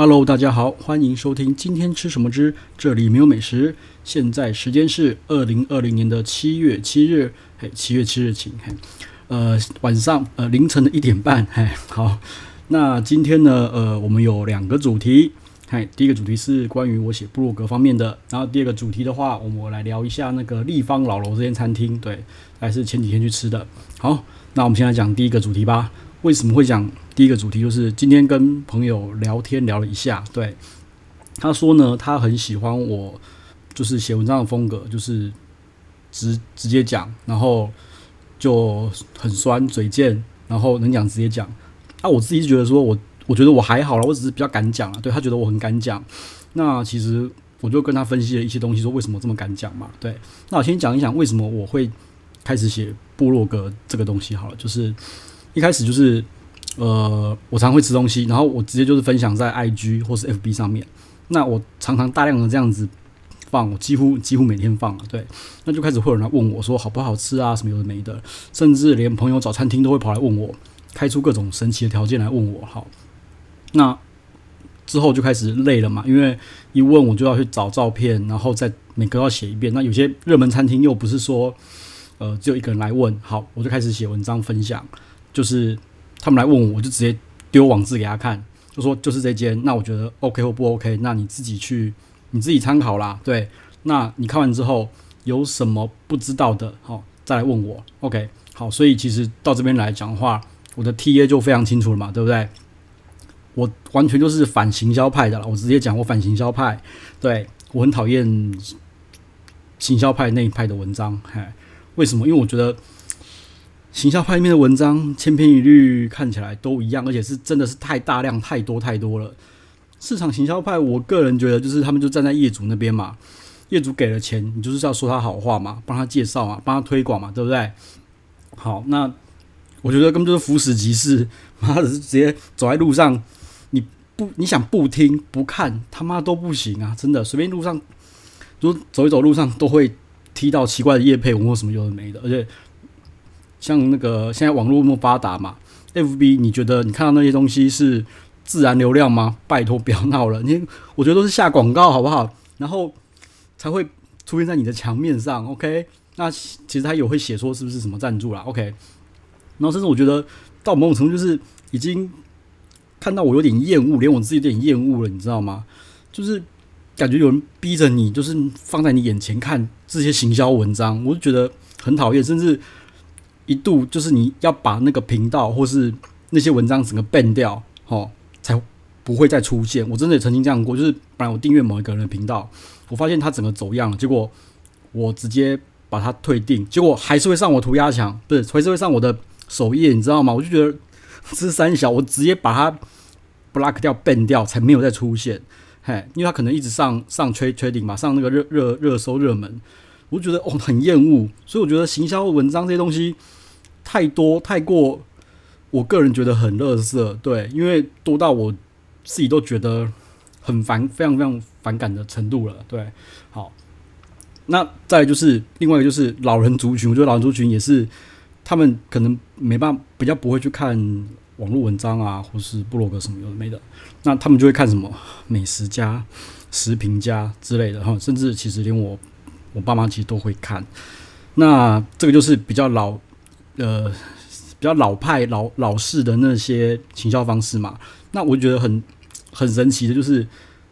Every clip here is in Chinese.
Hello，大家好，欢迎收听今天吃什么之这里没有美食。现在时间是二零二零年的七月七日，嘿，七月七日晴，嘿，呃，晚上呃凌晨的一点半，嘿，好，那今天呢，呃，我们有两个主题，嘿，第一个主题是关于我写部落格方面的，然后第二个主题的话，我们来聊一下那个立方老楼这间餐厅，对，还是前几天去吃的。好，那我们先来讲第一个主题吧。为什么会讲第一个主题？就是今天跟朋友聊天聊了一下，对，他说呢，他很喜欢我，就是写文章的风格，就是直直接讲，然后就很酸嘴贱，然后能讲直接讲。啊，我自己觉得说我，我觉得我还好了，我只是比较敢讲啊。对，他觉得我很敢讲，那其实我就跟他分析了一些东西，说为什么这么敢讲嘛。对，那我先讲一讲为什么我会开始写部落格这个东西好了，就是。一开始就是，呃，我常会吃东西，然后我直接就是分享在 IG 或是 FB 上面。那我常常大量的这样子放，我几乎几乎每天放，对。那就开始会有人来问我说好不好吃啊，什么有的没的，甚至连朋友找餐厅都会跑来问我，开出各种神奇的条件来问我。好，那之后就开始累了嘛，因为一问我就要去找照片，然后再每个要写一遍。那有些热门餐厅又不是说，呃，只有一个人来问，好，我就开始写文章分享。就是他们来问我，我就直接丢网志给他看，就说就是这间，那我觉得 OK 或不 OK，那你自己去你自己参考啦。对，那你看完之后有什么不知道的，好再来问我。OK，好，所以其实到这边来讲的话，我的 TA 就非常清楚了嘛，对不对？我完全就是反行销派的了，我直接讲我反行销派，对，我很讨厌行销派那一派的文章，嗨，为什么？因为我觉得。行销派里面的文章千篇一律，看起来都一样，而且是真的是太大量、太多、太多了。市场行销派，我个人觉得就是他们就站在业主那边嘛，业主给了钱，你就是要说他好话嘛，帮他介绍嘛，帮他推广嘛，对不对？好，那我觉得根本就是俯拾即是，妈的直接走在路上，你不你想不听不看，他妈都不行啊！真的，随便路上就走一走，路上都会踢到奇怪的业配文或什么有的没的，而且。像那个现在网络那么发达嘛，FB，你觉得你看到那些东西是自然流量吗？拜托不要闹了，你我觉得都是下广告好不好？然后才会出现在你的墙面上，OK？那其实他有会写说是不是什么赞助啦，OK？然后甚至我觉得到某种程度就是已经看到我有点厌恶，连我自己有点厌恶了，你知道吗？就是感觉有人逼着你，就是放在你眼前看这些行销文章，我就觉得很讨厌，甚至。一度就是你要把那个频道或是那些文章整个 ban 掉，哦，才不会再出现。我真的也曾经这样过，就是本来我订阅某一个人的频道，我发现他整个走样了，结果我直接把他退订，结果还是会上我涂鸦墙，不是，还是会上我的首页，你知道吗？我就觉得这三小，我直接把他 block 掉 ban 掉，才没有再出现。嘿，因为他可能一直上上 trading 嘛，上那个热热热搜热门，我觉得哦很厌恶，所以我觉得行销文章这些东西。太多太过，我个人觉得很垃圾，对，因为多到我自己都觉得很烦，非常非常反感的程度了，对。好，那再就是另外一个就是老人族群，我觉得老人族群也是他们可能没办法，比较不会去看网络文章啊，或是部落格什么有的没的，那他们就会看什么美食家、食评家之类的哈，甚至其实连我我爸妈其实都会看，那这个就是比较老。呃，比较老派、老老式的那些行销方式嘛，那我觉得很很神奇的，就是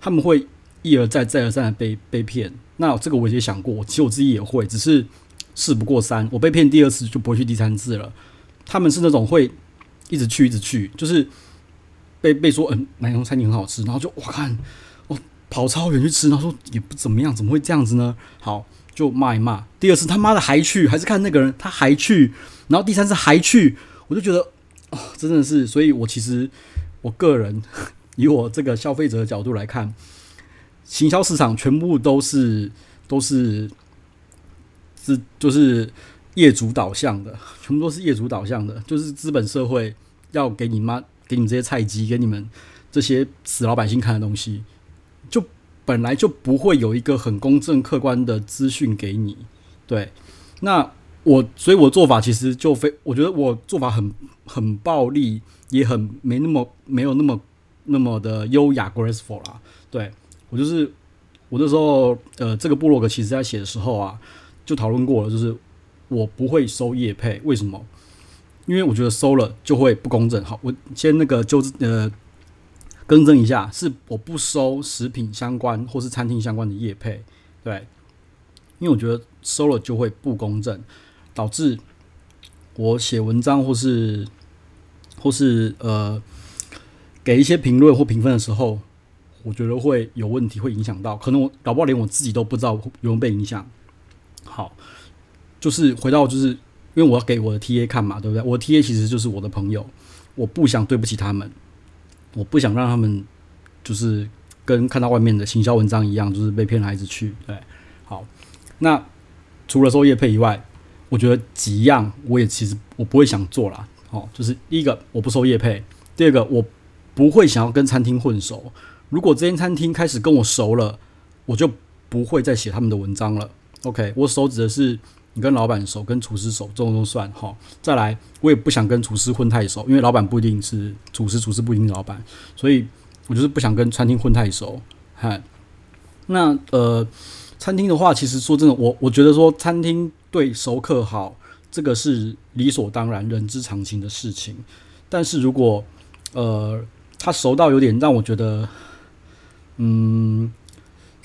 他们会一而再、再而三的被被骗。那这个我也想过，其实我自己也会，只是事不过三，我被骗第二次就不会去第三次了。他们是那种会一直去、一直去，就是被被说嗯，哪种餐厅很好吃，然后就我看，跑超远去吃，然后说也不怎么样，怎么会这样子呢？好。就骂一骂，第二次他妈的还去，还是看那个人他还去，然后第三次还去，我就觉得哦，真的是，所以我其实我个人以我这个消费者的角度来看，行销市场全部都是都是是就是业主导向的，全部都是业主导向的，就是资本社会要给你妈给你们这些菜鸡，给你们这些死老百姓看的东西，本来就不会有一个很公正客观的资讯给你，对，那我所以，我做法其实就非，我觉得我做法很很暴力，也很没那么没有那么那么的优雅 graceful 啦。对，我就是我那时候呃，这个部落格其实在写的时候啊，就讨论过了，就是我不会收业配，为什么？因为我觉得收了就会不公正。好，我先那个纠呃更正一下，是我不收食品相关或是餐厅相关的业配，对，因为我觉得收了就会不公正，导致我写文章或是或是呃给一些评论或评分的时候，我觉得会有问题，会影响到，可能我搞不好连我自己都不知道有没有被影响。好，就是回到就是。因为我要给我的 TA 看嘛，对不对？我的 TA 其实就是我的朋友，我不想对不起他们，我不想让他们就是跟看到外面的行销文章一样，就是被骗孩子去。对，好，那除了收业配以外，我觉得几样我也其实我不会想做啦。哦，就是第一个我不收业配，第二个我不会想要跟餐厅混熟。如果这间餐厅开始跟我熟了，我就不会再写他们的文章了。OK，我手指的是。你跟老板熟，跟厨师熟，这种都算哈。再来，我也不想跟厨师混太熟，因为老板不一定是厨师，厨师不一定是老板，所以我就是不想跟餐厅混太熟。哈，那呃，餐厅的话，其实说真的，我我觉得说餐厅对熟客好，这个是理所当然、人之常情的事情。但是如果呃，他熟到有点让我觉得，嗯。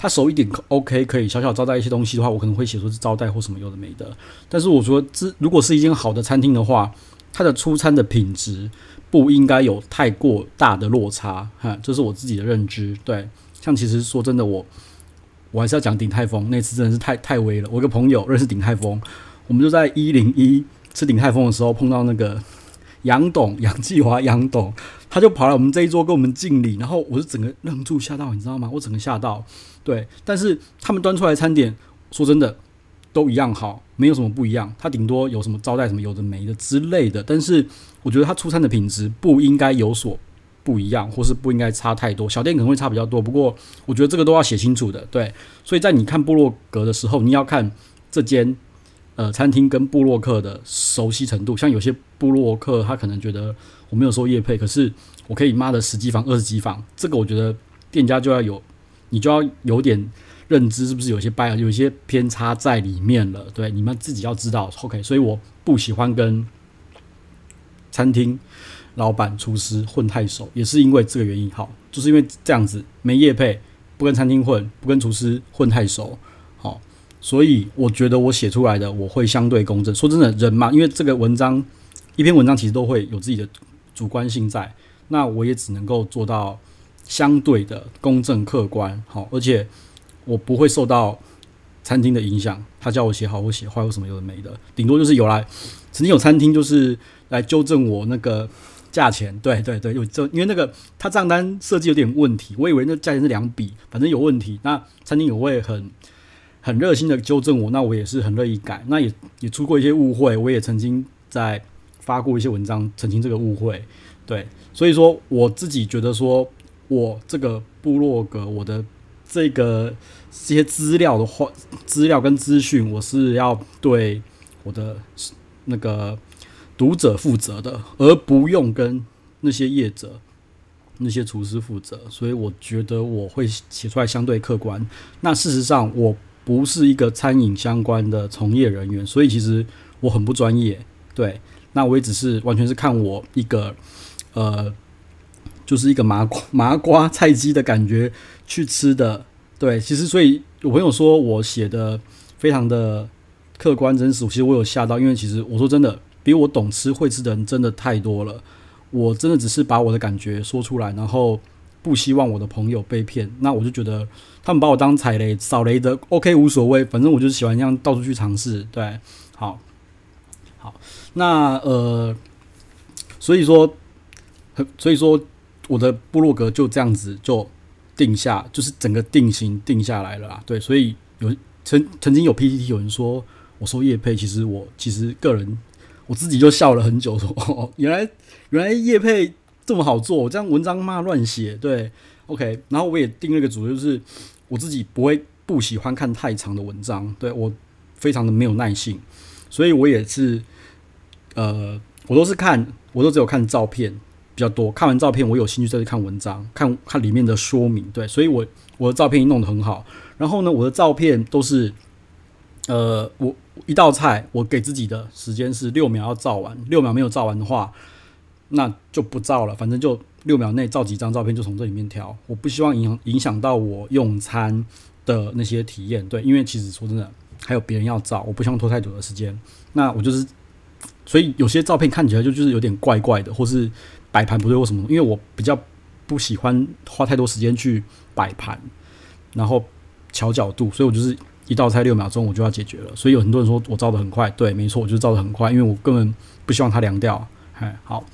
他熟一点，OK，可以小小招待一些东西的话，我可能会写说是招待或什么有的没的。但是我说，这如果是一间好的餐厅的话，它的出餐的品质不应该有太过大的落差，哈，这是我自己的认知。对，像其实说真的，我我还是要讲鼎泰丰那次真的是太太威了。我一个朋友认识鼎泰丰，我们就在一零一吃鼎泰丰的时候碰到那个杨董 杨继华杨董，他就跑来我们这一桌跟我们敬礼，然后我是整个愣住吓到，你知道吗？我整个吓到。对，但是他们端出来餐点，说真的，都一样好，没有什么不一样。他顶多有什么招待什么有的没的之类的，但是我觉得他出餐的品质不应该有所不一样，或是不应该差太多。小店可能会差比较多，不过我觉得这个都要写清楚的。对，所以在你看部落格的时候，你要看这间呃餐厅跟部落客的熟悉程度。像有些部落客他可能觉得我没有收业配，可是我可以妈的十几房二十几房，这个我觉得店家就要有。你就要有点认知，是不是有些 bias，有些偏差在里面了？对，你们自己要知道。OK，所以我不喜欢跟餐厅老板、厨师混太熟，也是因为这个原因。好，就是因为这样子没业配，不跟餐厅混，不跟厨师混太熟。所以我觉得我写出来的我会相对公正。说真的，人嘛，因为这个文章一篇文章其实都会有自己的主观性在，那我也只能够做到。相对的公正客观，好，而且我不会受到餐厅的影响。他叫我写好，我写坏，有什么有的没的，顶多就是有来曾经有餐厅就是来纠正我那个价钱，对对对，有这因为那个他账单设计有点问题，我以为那价钱是两笔，反正有问题。那餐厅也会很很热心的纠正我，那我也是很乐意改。那也也出过一些误会，我也曾经在发过一些文章澄清这个误会。对，所以说我自己觉得说。我这个部落格，我的这个这些资料的话，资料跟资讯，我是要对我的那个读者负责的，而不用跟那些业者、那些厨师负责。所以我觉得我会写出来相对客观。那事实上，我不是一个餐饮相关的从业人员，所以其实我很不专业。对，那我也只是完全是看我一个呃。就是一个麻瓜麻瓜菜鸡的感觉去吃的，对，其实所以有朋友说我写的非常的客观真实，其实我有吓到，因为其实我说真的，比我懂吃会吃的人真的太多了，我真的只是把我的感觉说出来，然后不希望我的朋友被骗，那我就觉得他们把我当踩雷扫雷的，OK 无所谓，反正我就是喜欢这样到处去尝试，对，好，好，那呃，所以说，所以说。我的部落格就这样子就定下，就是整个定型定下来了啦。对，所以有曾曾经有 PTT 有人说我收叶配，其实我其实个人我自己就笑了很久说，哦，原来原来叶配这么好做，我这样文章嘛乱写。对，OK，然后我也定了一个主，就是我自己不会不喜欢看太长的文章，对，我非常的没有耐性，所以我也是呃，我都是看，我都只有看照片。比较多。看完照片，我有兴趣再去看文章，看看里面的说明。对，所以我我的照片弄得很好。然后呢，我的照片都是，呃，我一道菜，我给自己的时间是六秒要照完，六秒没有照完的话，那就不照了。反正就六秒内照几张照片，就从这里面挑。我不希望影影响到我用餐的那些体验。对，因为其实说真的，还有别人要照，我不希望拖太久的时间。那我就是。所以有些照片看起来就就是有点怪怪的，或是摆盘不对或什么，因为我比较不喜欢花太多时间去摆盘，然后调角度，所以我就是一道菜六秒钟我就要解决了。所以有很多人说我照得很快，对，没错，我就照得很快，因为我根本不希望它凉掉。哎，好，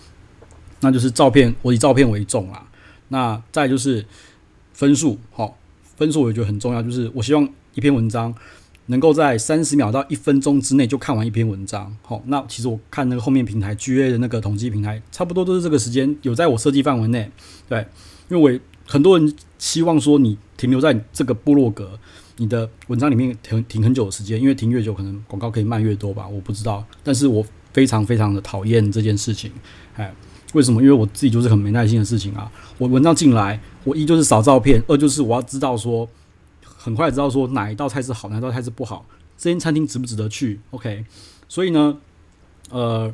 那就是照片，我以照片为重啦。那再就是分数，好，分数我也觉得很重要，就是我希望一篇文章。能够在三十秒到一分钟之内就看完一篇文章，好，那其实我看那个后面平台 GA 的那个统计平台，差不多都是这个时间，有在我设计范围内，对，因为我很多人希望说你停留在这个部落格，你的文章里面停停很久的时间，因为停越久可能广告可以卖越多吧，我不知道，但是我非常非常的讨厌这件事情，哎，为什么？因为我自己就是很没耐心的事情啊，我文章进来，我一就是扫照片，二就是我要知道说。很快知道说哪一道菜是好，哪一道菜是不好，这间餐厅值不值得去？OK，所以呢，呃，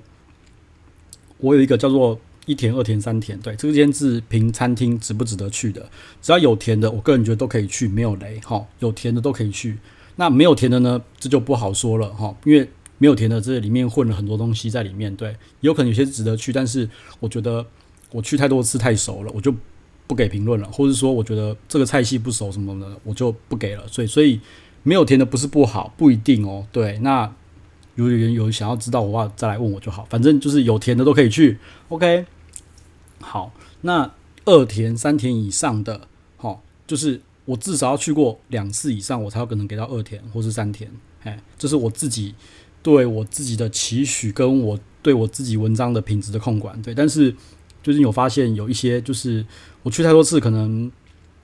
我有一个叫做一甜、二甜、三甜，对，这个间是评餐厅值不值得去的。只要有甜的，我个人觉得都可以去，没有雷哈。有甜的都可以去，那没有甜的呢，这就不好说了哈，因为没有甜的，这里面混了很多东西在里面，对，有可能有些值得去，但是我觉得我去太多次太熟了，我就。不给评论了，或者说我觉得这个菜系不熟什么的，我就不给了。所以，所以没有甜的不是不好，不一定哦。对，那有人有有想要知道的话，再来问我就好。反正就是有甜的都可以去。OK，好，那二甜、三甜以上的，好，就是我至少要去过两次以上，我才有可能给到二甜或是三甜。哎，这是我自己对我自己的期许，跟我对我自己文章的品质的控管。对，但是。最近有发现有一些，就是我去太多次，可能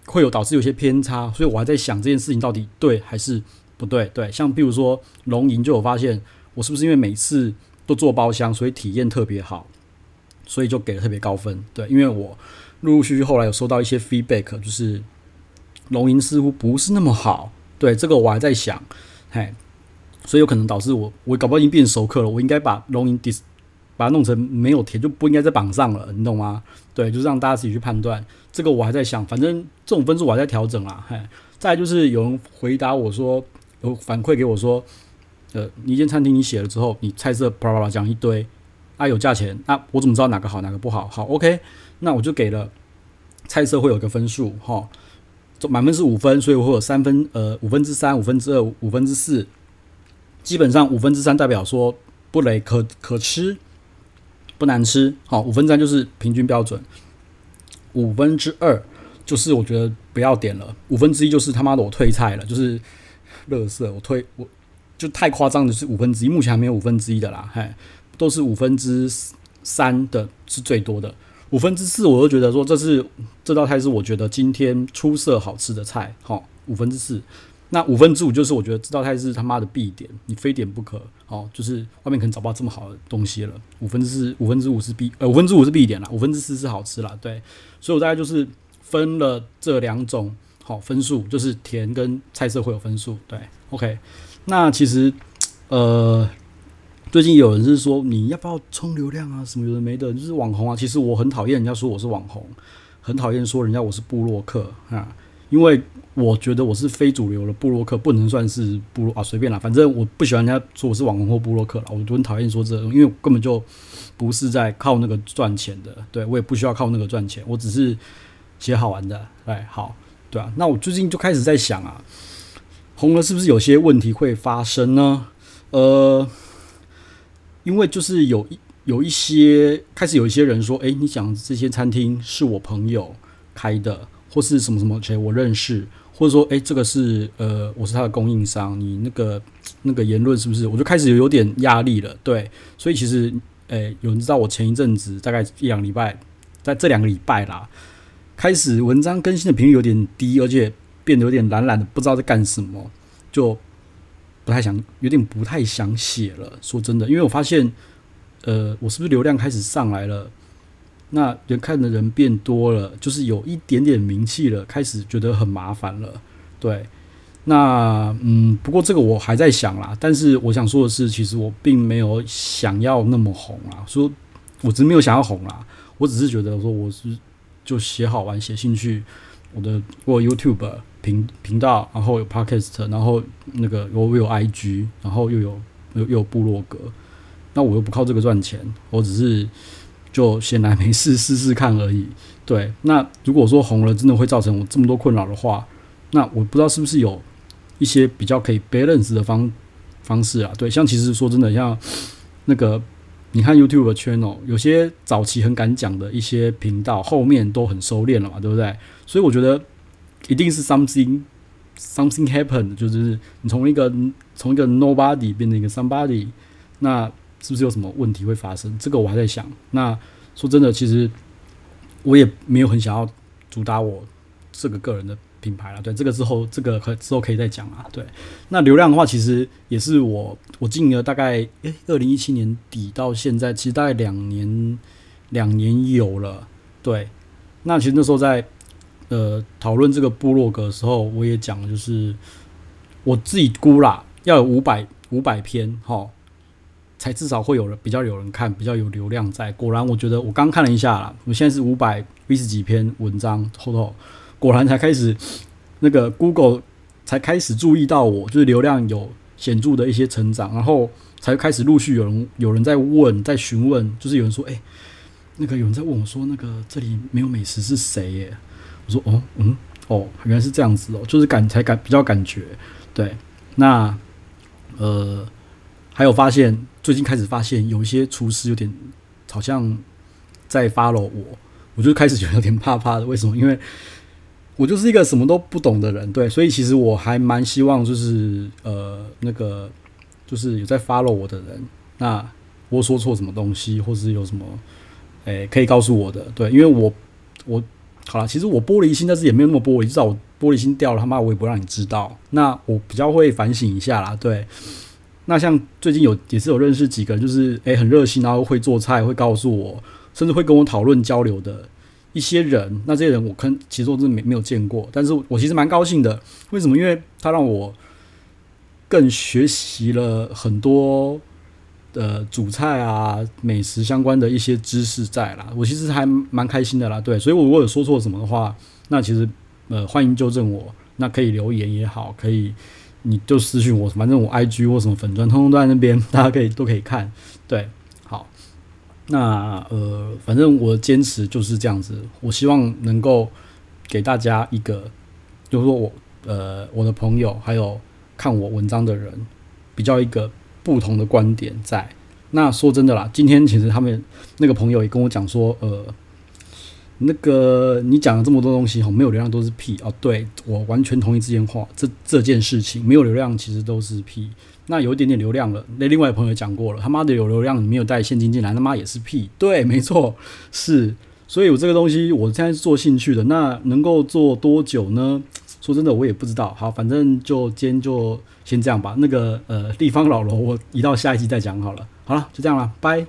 会有导致有些偏差，所以我还在想这件事情到底对还是不对。对，像比如说龙吟就有发现，我是不是因为每次都做包厢，所以体验特别好，所以就给了特别高分。对，因为我陆陆续续后来有收到一些 feedback，就是龙吟似乎不是那么好。对，这个我还在想，嘿，所以有可能导致我，我搞不好已经变熟客了，我应该把龙吟 dis。把它弄成没有填就不应该在榜上了，你懂吗？对，就是让大家自己去判断。这个我还在想，反正这种分数我还在调整啦。嘿，再就是有人回答我说，有反馈给我说，呃，你一间餐厅你写了之后，你菜色啪啪啪讲一堆，啊有价钱，那我怎么知道哪个好哪个不好？好，OK，那我就给了菜色会有个分数哈，满分是五分，所以我会有三分，呃，五分之三、五分之二、五分之四，基本上五分之三代表说不雷可可吃。不难吃，好，五分之三就是平均标准，五分之二就是我觉得不要点了，五分之一就是他妈的我退菜了，就是乐色，我退我就太夸张的是五分之一，目前还没有五分之一的啦，嘿，都是五分之三的是最多的，五分之四我都觉得说这是这道菜是我觉得今天出色好吃的菜，好，五分之四。那五分之五就是我觉得这道菜是他妈的必点，你非点不可哦。就是外面可能找不到这么好的东西了。五分之四、五分之五是必呃五分之五是必点了，五分之四是好吃了。对，所以我大概就是分了这两种好分数，就是甜跟菜色会有分数。对，OK。那其实呃最近有人是说你要不要冲流量啊什么有的没的，就是网红啊。其实我很讨厌人家说我是网红，很讨厌说人家我是部落客啊。因为我觉得我是非主流的部落客，不能算是部落啊，随便啦，反正我不喜欢人家说我是网红或部落客啦，我就很讨厌说这个，因为我根本就不是在靠那个赚钱的，对，我也不需要靠那个赚钱，我只是写好玩的，哎，好，对啊，那我最近就开始在想啊，红了是不是有些问题会发生呢？呃，因为就是有有一些开始有一些人说，哎，你讲这些餐厅是我朋友开的。或是什么什么谁我认识，或者说诶，这个是呃我是他的供应商，你那个那个言论是不是？我就开始有点压力了，对，所以其实诶有人知道我前一阵子大概一两礼拜，在这两个礼拜啦，开始文章更新的频率有点低，而且变得有点懒懒的，不知道在干什么，就不太想，有点不太想写了。说真的，因为我发现呃我是不是流量开始上来了？那人看的人变多了，就是有一点点名气了，开始觉得很麻烦了。对，那嗯，不过这个我还在想啦。但是我想说的是，其实我并没有想要那么红啦。说，我只是没有想要红啦。我只是觉得说，我是就写好玩，写兴趣。我的我 YouTube 频频道，然后有 Podcast，然后那个我有 IG，然后又有又有部落格。那我又不靠这个赚钱，我只是。就闲来没事试试看而已。对，那如果说红了真的会造成我这么多困扰的话，那我不知道是不是有一些比较可以 balance 的方方式啊？对，像其实说真的，像那个你看 YouTube 的 channel，有些早期很敢讲的一些频道，后面都很收敛了嘛，对不对？所以我觉得一定是 something something happened，就是你从一个从一个 nobody 变成一个 somebody，那。是不是有什么问题会发生？这个我还在想。那说真的，其实我也没有很想要主打我这个个人的品牌了。对，这个之后这个可之后可以再讲啊。对，那流量的话，其实也是我我经营了大概诶，二零一七年底到现在，其实大概两年两年有了。对，那其实那时候在呃讨论这个部落格的时候，我也讲了，就是我自己估啦，要有五百五百篇齁。才至少会有人比较有人看，比较有流量在。果然，我觉得我刚看了一下啦，我现在是五百一十几篇文章，后头果然才开始那个 Google 才开始注意到我，就是流量有显著的一些成长，然后才开始陆续有人有人在问，在询问，就是有人说，诶、那个有人在问我说，那个这里没有美食是谁耶？我说，哦，嗯，哦，原来是这样子哦，就是感才感比较感觉，对，那呃。还有发现，最近开始发现有一些厨师有点好像在 follow 我，我就开始觉得有点怕怕的。为什么？因为我就是一个什么都不懂的人，对，所以其实我还蛮希望就是呃那个就是有在 follow 我的人，那我说错什么东西，或是有什么诶可以告诉我的，对，因为我我好了，其实我玻璃心，但是也没有那么玻璃，至少我玻璃心掉了，他妈我也不让你知道。那我比较会反省一下啦，对。那像最近有也是有认识几个，就是诶、很热心，然后会做菜，会告诉我，甚至会跟我讨论交流的一些人。那这些人我可其实我真的没没有见过，但是我其实蛮高兴的。为什么？因为他让我更学习了很多的主菜啊、美食相关的一些知识在啦。我其实还蛮开心的啦。对，所以我如果有说错什么的话，那其实呃欢迎纠正我，那可以留言也好，可以。你就私讯我，反正我 IG 或什么粉钻，通通都在那边，大家可以都可以看。对，好，那呃，反正我坚持就是这样子。我希望能够给大家一个，就是说我呃我的朋友还有看我文章的人，比较一个不同的观点在。那说真的啦，今天其实他们那个朋友也跟我讲说，呃。那个你讲了这么多东西吼，没有流量都是屁哦。对，我完全同意这件话，这这件事情没有流量其实都是屁。那有一点点流量了，那另外朋友讲过了，他妈的有流量你没有带现金进来，他妈也是屁。对，没错，是。所以我这个东西我现在是做兴趣的，那能够做多久呢？说真的我也不知道。好，反正就今天就先这样吧。那个呃地方老楼我移到下一集再讲好了。好了，就这样了，拜。